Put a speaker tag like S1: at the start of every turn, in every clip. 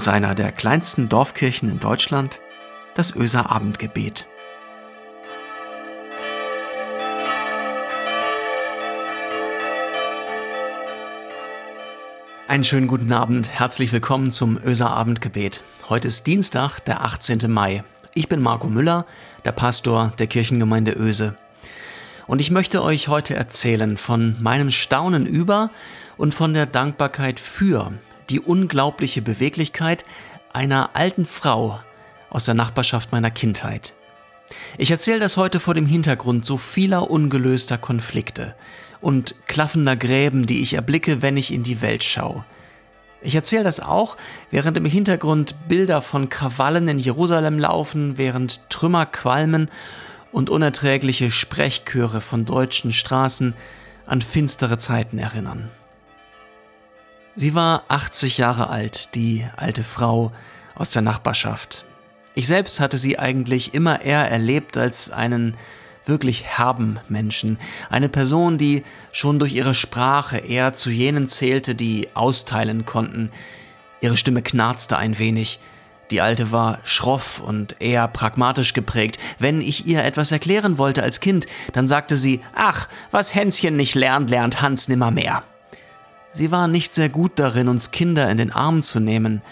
S1: aus einer der kleinsten Dorfkirchen in Deutschland, das Öser Abendgebet. Einen schönen guten Abend, herzlich willkommen zum Öser Abendgebet. Heute ist Dienstag, der 18. Mai. Ich bin Marco Müller, der Pastor der Kirchengemeinde Öse. Und ich möchte euch heute erzählen von meinem Staunen über und von der Dankbarkeit für die unglaubliche Beweglichkeit einer alten Frau aus der Nachbarschaft meiner Kindheit. Ich erzähle das heute vor dem Hintergrund so vieler ungelöster Konflikte und klaffender Gräben, die ich erblicke, wenn ich in die Welt schaue. Ich erzähle das auch, während im Hintergrund Bilder von Krawallen in Jerusalem laufen, während Trümmer qualmen und unerträgliche Sprechchöre von deutschen Straßen an finstere Zeiten erinnern. Sie war 80 Jahre alt, die alte Frau aus der Nachbarschaft. Ich selbst hatte sie eigentlich immer eher erlebt als einen wirklich herben Menschen, eine Person, die schon durch ihre Sprache eher zu jenen zählte, die austeilen konnten. Ihre Stimme knarzte ein wenig, die Alte war schroff und eher pragmatisch geprägt. Wenn ich ihr etwas erklären wollte als Kind, dann sagte sie, ach, was Hänschen nicht lernt, lernt Hans nimmermehr. Sie war nicht sehr gut darin, uns Kinder in den Arm zu nehmen.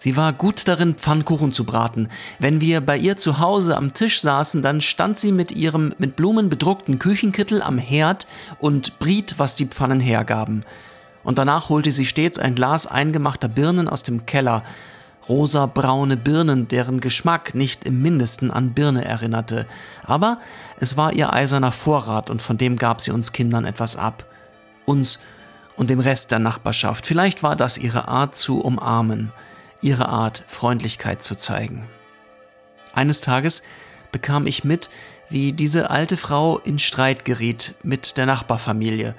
S1: Sie war gut darin, Pfannkuchen zu braten. Wenn wir bei ihr zu Hause am Tisch saßen, dann stand sie mit ihrem mit Blumen bedruckten Küchenkittel am Herd und briet, was die Pfannen hergaben. Und danach holte sie stets ein Glas eingemachter Birnen aus dem Keller. Rosa-braune Birnen, deren Geschmack nicht im mindesten an Birne erinnerte. Aber es war ihr eiserner Vorrat und von dem gab sie uns Kindern etwas ab. Uns und dem Rest der Nachbarschaft. Vielleicht war das ihre Art zu umarmen, ihre Art Freundlichkeit zu zeigen. Eines Tages bekam ich mit, wie diese alte Frau in Streit geriet mit der Nachbarfamilie.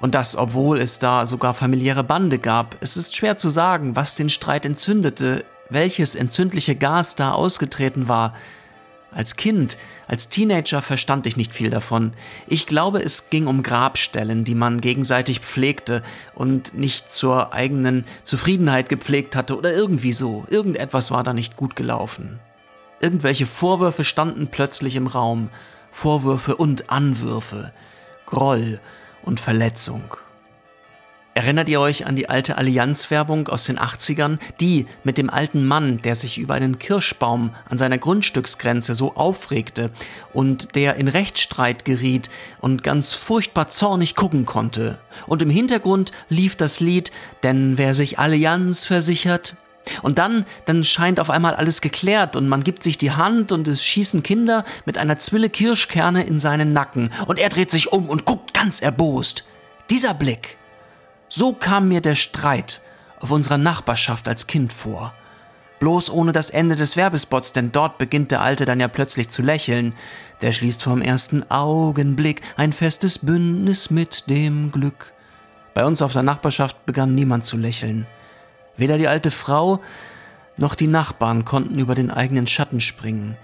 S1: Und das, obwohl es da sogar familiäre Bande gab. Es ist schwer zu sagen, was den Streit entzündete, welches entzündliche Gas da ausgetreten war. Als Kind, als Teenager verstand ich nicht viel davon. Ich glaube, es ging um Grabstellen, die man gegenseitig pflegte und nicht zur eigenen Zufriedenheit gepflegt hatte oder irgendwie so. Irgendetwas war da nicht gut gelaufen. Irgendwelche Vorwürfe standen plötzlich im Raum. Vorwürfe und Anwürfe. Groll und Verletzung. Erinnert ihr euch an die alte Allianzwerbung aus den 80ern? Die mit dem alten Mann, der sich über einen Kirschbaum an seiner Grundstücksgrenze so aufregte und der in Rechtsstreit geriet und ganz furchtbar zornig gucken konnte. Und im Hintergrund lief das Lied, denn wer sich Allianz versichert, und dann, dann scheint auf einmal alles geklärt und man gibt sich die Hand und es schießen Kinder mit einer Zwille Kirschkerne in seinen Nacken und er dreht sich um und guckt ganz erbost. Dieser Blick, so kam mir der Streit auf unserer Nachbarschaft als Kind vor. Bloß ohne das Ende des Werbespots, denn dort beginnt der Alte dann ja plötzlich zu lächeln. Der schließt vom ersten Augenblick ein festes Bündnis mit dem Glück. Bei uns auf der Nachbarschaft begann niemand zu lächeln. Weder die alte Frau noch die Nachbarn konnten über den eigenen Schatten springen.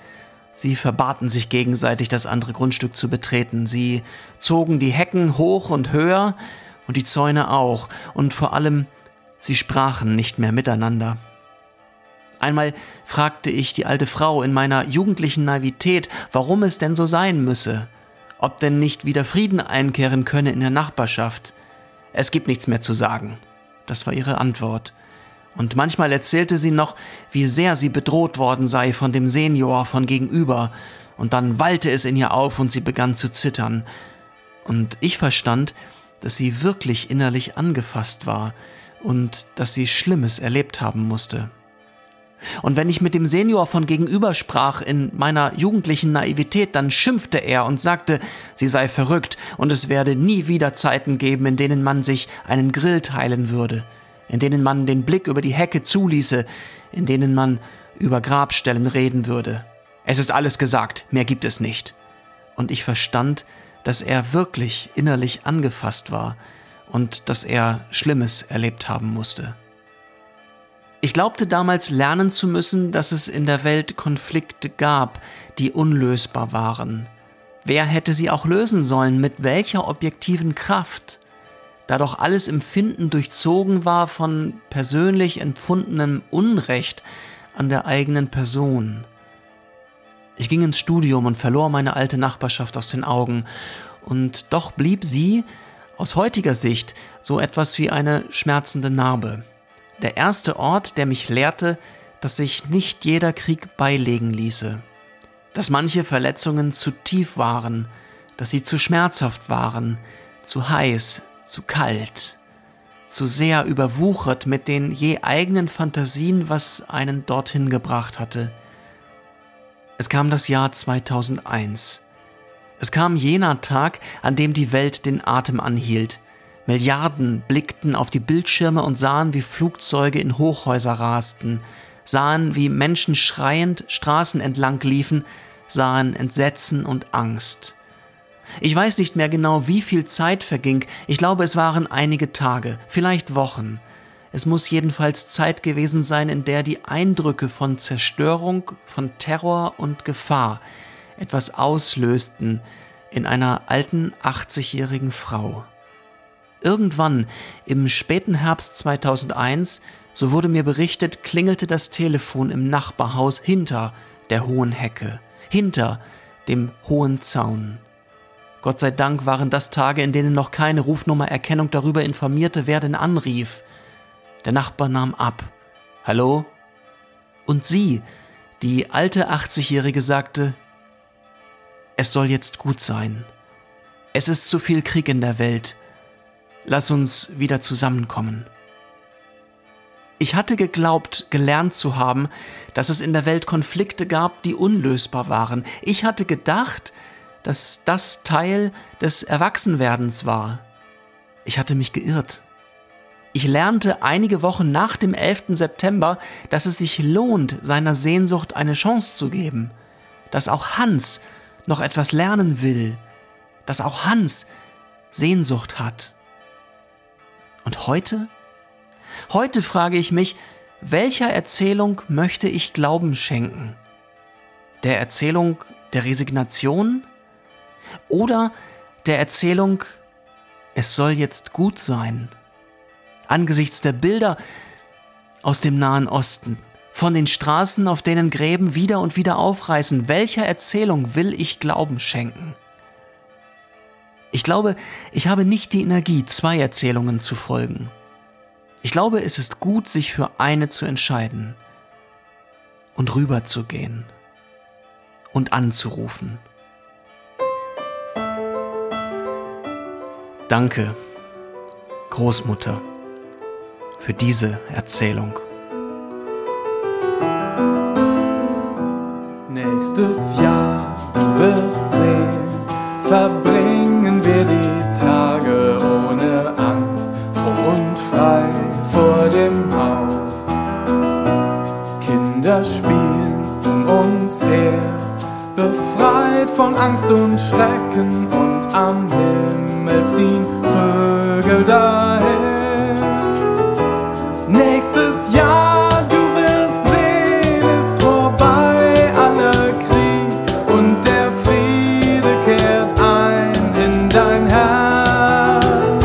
S1: Sie verbaten sich gegenseitig, das andere Grundstück zu betreten. Sie zogen die Hecken hoch und höher, und die Zäune auch, und vor allem, sie sprachen nicht mehr miteinander. Einmal fragte ich die alte Frau in meiner jugendlichen Naivität, warum es denn so sein müsse, ob denn nicht wieder Frieden einkehren könne in der Nachbarschaft. Es gibt nichts mehr zu sagen. Das war ihre Antwort. Und manchmal erzählte sie noch, wie sehr sie bedroht worden sei von dem Senior von gegenüber, und dann wallte es in ihr auf und sie begann zu zittern. Und ich verstand, dass sie wirklich innerlich angefasst war und dass sie Schlimmes erlebt haben musste. Und wenn ich mit dem Senior von gegenüber sprach in meiner jugendlichen Naivität, dann schimpfte er und sagte, sie sei verrückt und es werde nie wieder Zeiten geben, in denen man sich einen Grill teilen würde, in denen man den Blick über die Hecke zuließe, in denen man über Grabstellen reden würde. Es ist alles gesagt, mehr gibt es nicht. Und ich verstand, dass er wirklich innerlich angefasst war und dass er Schlimmes erlebt haben musste. Ich glaubte damals lernen zu müssen, dass es in der Welt Konflikte gab, die unlösbar waren. Wer hätte sie auch lösen sollen, mit welcher objektiven Kraft? da doch alles Empfinden durchzogen war von persönlich empfundenem Unrecht an der eigenen Person. Ich ging ins Studium und verlor meine alte Nachbarschaft aus den Augen, und doch blieb sie, aus heutiger Sicht, so etwas wie eine schmerzende Narbe. Der erste Ort, der mich lehrte, dass sich nicht jeder Krieg beilegen ließe, dass manche Verletzungen zu tief waren, dass sie zu schmerzhaft waren, zu heiß, zu kalt, zu sehr überwuchert mit den je eigenen Fantasien, was einen dorthin gebracht hatte. Es kam das Jahr 2001. Es kam jener Tag, an dem die Welt den Atem anhielt. Milliarden blickten auf die Bildschirme und sahen, wie Flugzeuge in Hochhäuser rasten, sahen, wie Menschen schreiend Straßen entlang liefen, sahen Entsetzen und Angst. Ich weiß nicht mehr genau, wie viel Zeit verging. Ich glaube, es waren einige Tage, vielleicht Wochen. Es muss jedenfalls Zeit gewesen sein, in der die Eindrücke von Zerstörung, von Terror und Gefahr etwas auslösten in einer alten 80-jährigen Frau. Irgendwann im späten Herbst 2001, so wurde mir berichtet, klingelte das Telefon im Nachbarhaus hinter der hohen Hecke, hinter dem hohen Zaun. Gott sei Dank waren das Tage, in denen noch keine Rufnummererkennung darüber informierte, wer denn anrief. Der Nachbar nahm ab. Hallo? Und sie, die alte 80-Jährige, sagte, es soll jetzt gut sein. Es ist zu viel Krieg in der Welt. Lass uns wieder zusammenkommen. Ich hatte geglaubt, gelernt zu haben, dass es in der Welt Konflikte gab, die unlösbar waren. Ich hatte gedacht, dass das Teil des Erwachsenwerdens war. Ich hatte mich geirrt. Ich lernte einige Wochen nach dem 11. September, dass es sich lohnt, seiner Sehnsucht eine Chance zu geben, dass auch Hans noch etwas lernen will, dass auch Hans Sehnsucht hat. Und heute? Heute frage ich mich, welcher Erzählung möchte ich Glauben schenken? Der Erzählung der Resignation oder der Erzählung, es soll jetzt gut sein. Angesichts der Bilder aus dem Nahen Osten, von den Straßen, auf denen Gräben wieder und wieder aufreißen, welcher Erzählung will ich Glauben schenken? Ich glaube, ich habe nicht die Energie, zwei Erzählungen zu folgen. Ich glaube, es ist gut, sich für eine zu entscheiden und rüberzugehen und anzurufen. Danke, Großmutter, für diese Erzählung.
S2: Nächstes Jahr, wirst sehen, verbringen wir die Tage ohne Angst, froh und frei vor dem Haus. Kinder spielen um uns her, befreit von Angst und Schrecken und am Himmel ziehen Vögel daher. Nächstes Jahr, du wirst sehen, ist vorbei aller Krieg und der Friede kehrt ein in dein Herz.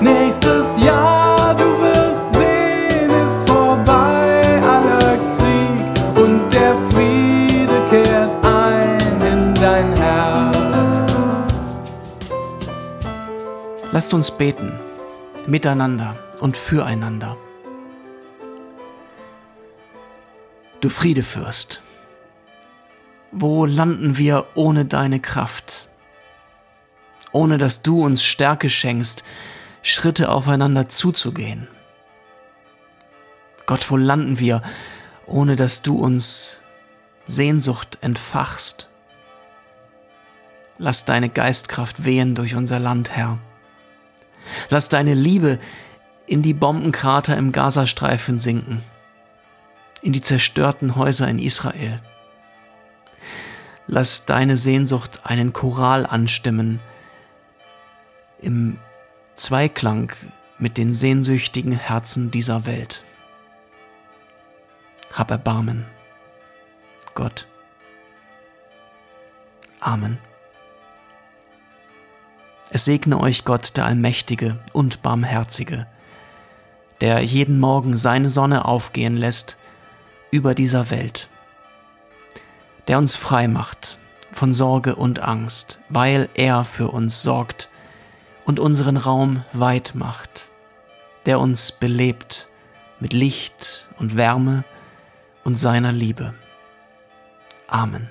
S2: Nächstes Jahr, du wirst sehen, ist vorbei aller Krieg und der Friede kehrt ein in dein Herz.
S1: Lasst uns beten, miteinander und füreinander. Du Friedefürst, wo landen wir ohne deine Kraft? Ohne dass du uns Stärke schenkst, Schritte aufeinander zuzugehen. Gott, wo landen wir, ohne dass du uns Sehnsucht entfachst? Lass deine Geistkraft wehen durch unser Land, Herr. Lass deine Liebe in die Bombenkrater im Gazastreifen sinken, in die zerstörten Häuser in Israel. Lass deine Sehnsucht einen Choral anstimmen im Zweiklang mit den sehnsüchtigen Herzen dieser Welt. Hab Erbarmen, Gott. Amen. Es segne euch Gott, der Allmächtige und Barmherzige, der jeden Morgen seine Sonne aufgehen lässt über dieser Welt, der uns frei macht von Sorge und Angst, weil er für uns sorgt und unseren Raum weit macht, der uns belebt mit Licht und Wärme und seiner Liebe. Amen.